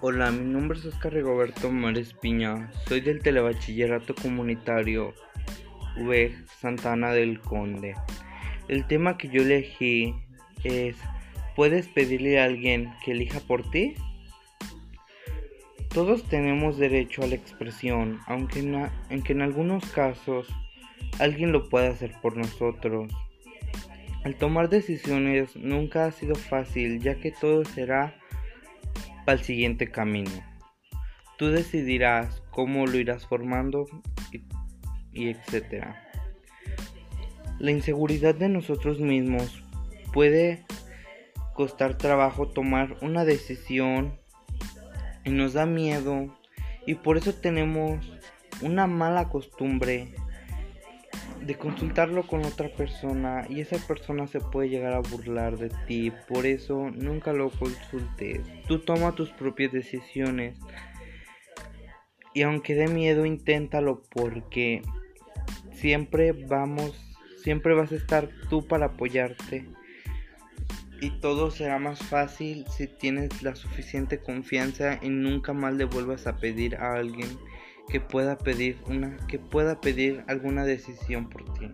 Hola, mi nombre es Oscar Rigoberto Mares Piña, soy del Telebachillerato Comunitario V Santana del Conde. El tema que yo elegí es ¿Puedes pedirle a alguien que elija por ti? Todos tenemos derecho a la expresión, aunque en, aunque en algunos casos alguien lo pueda hacer por nosotros. El tomar decisiones nunca ha sido fácil, ya que todo será al siguiente camino. Tú decidirás cómo lo irás formando y, y etcétera. La inseguridad de nosotros mismos puede costar trabajo tomar una decisión y nos da miedo y por eso tenemos una mala costumbre de consultarlo con otra persona y esa persona se puede llegar a burlar de ti. Por eso nunca lo consultes. Tú toma tus propias decisiones. Y aunque dé miedo, inténtalo porque siempre vamos, siempre vas a estar tú para apoyarte. Y todo será más fácil si tienes la suficiente confianza y nunca más le vuelvas a pedir a alguien que pueda pedir una que pueda pedir alguna decisión por ti.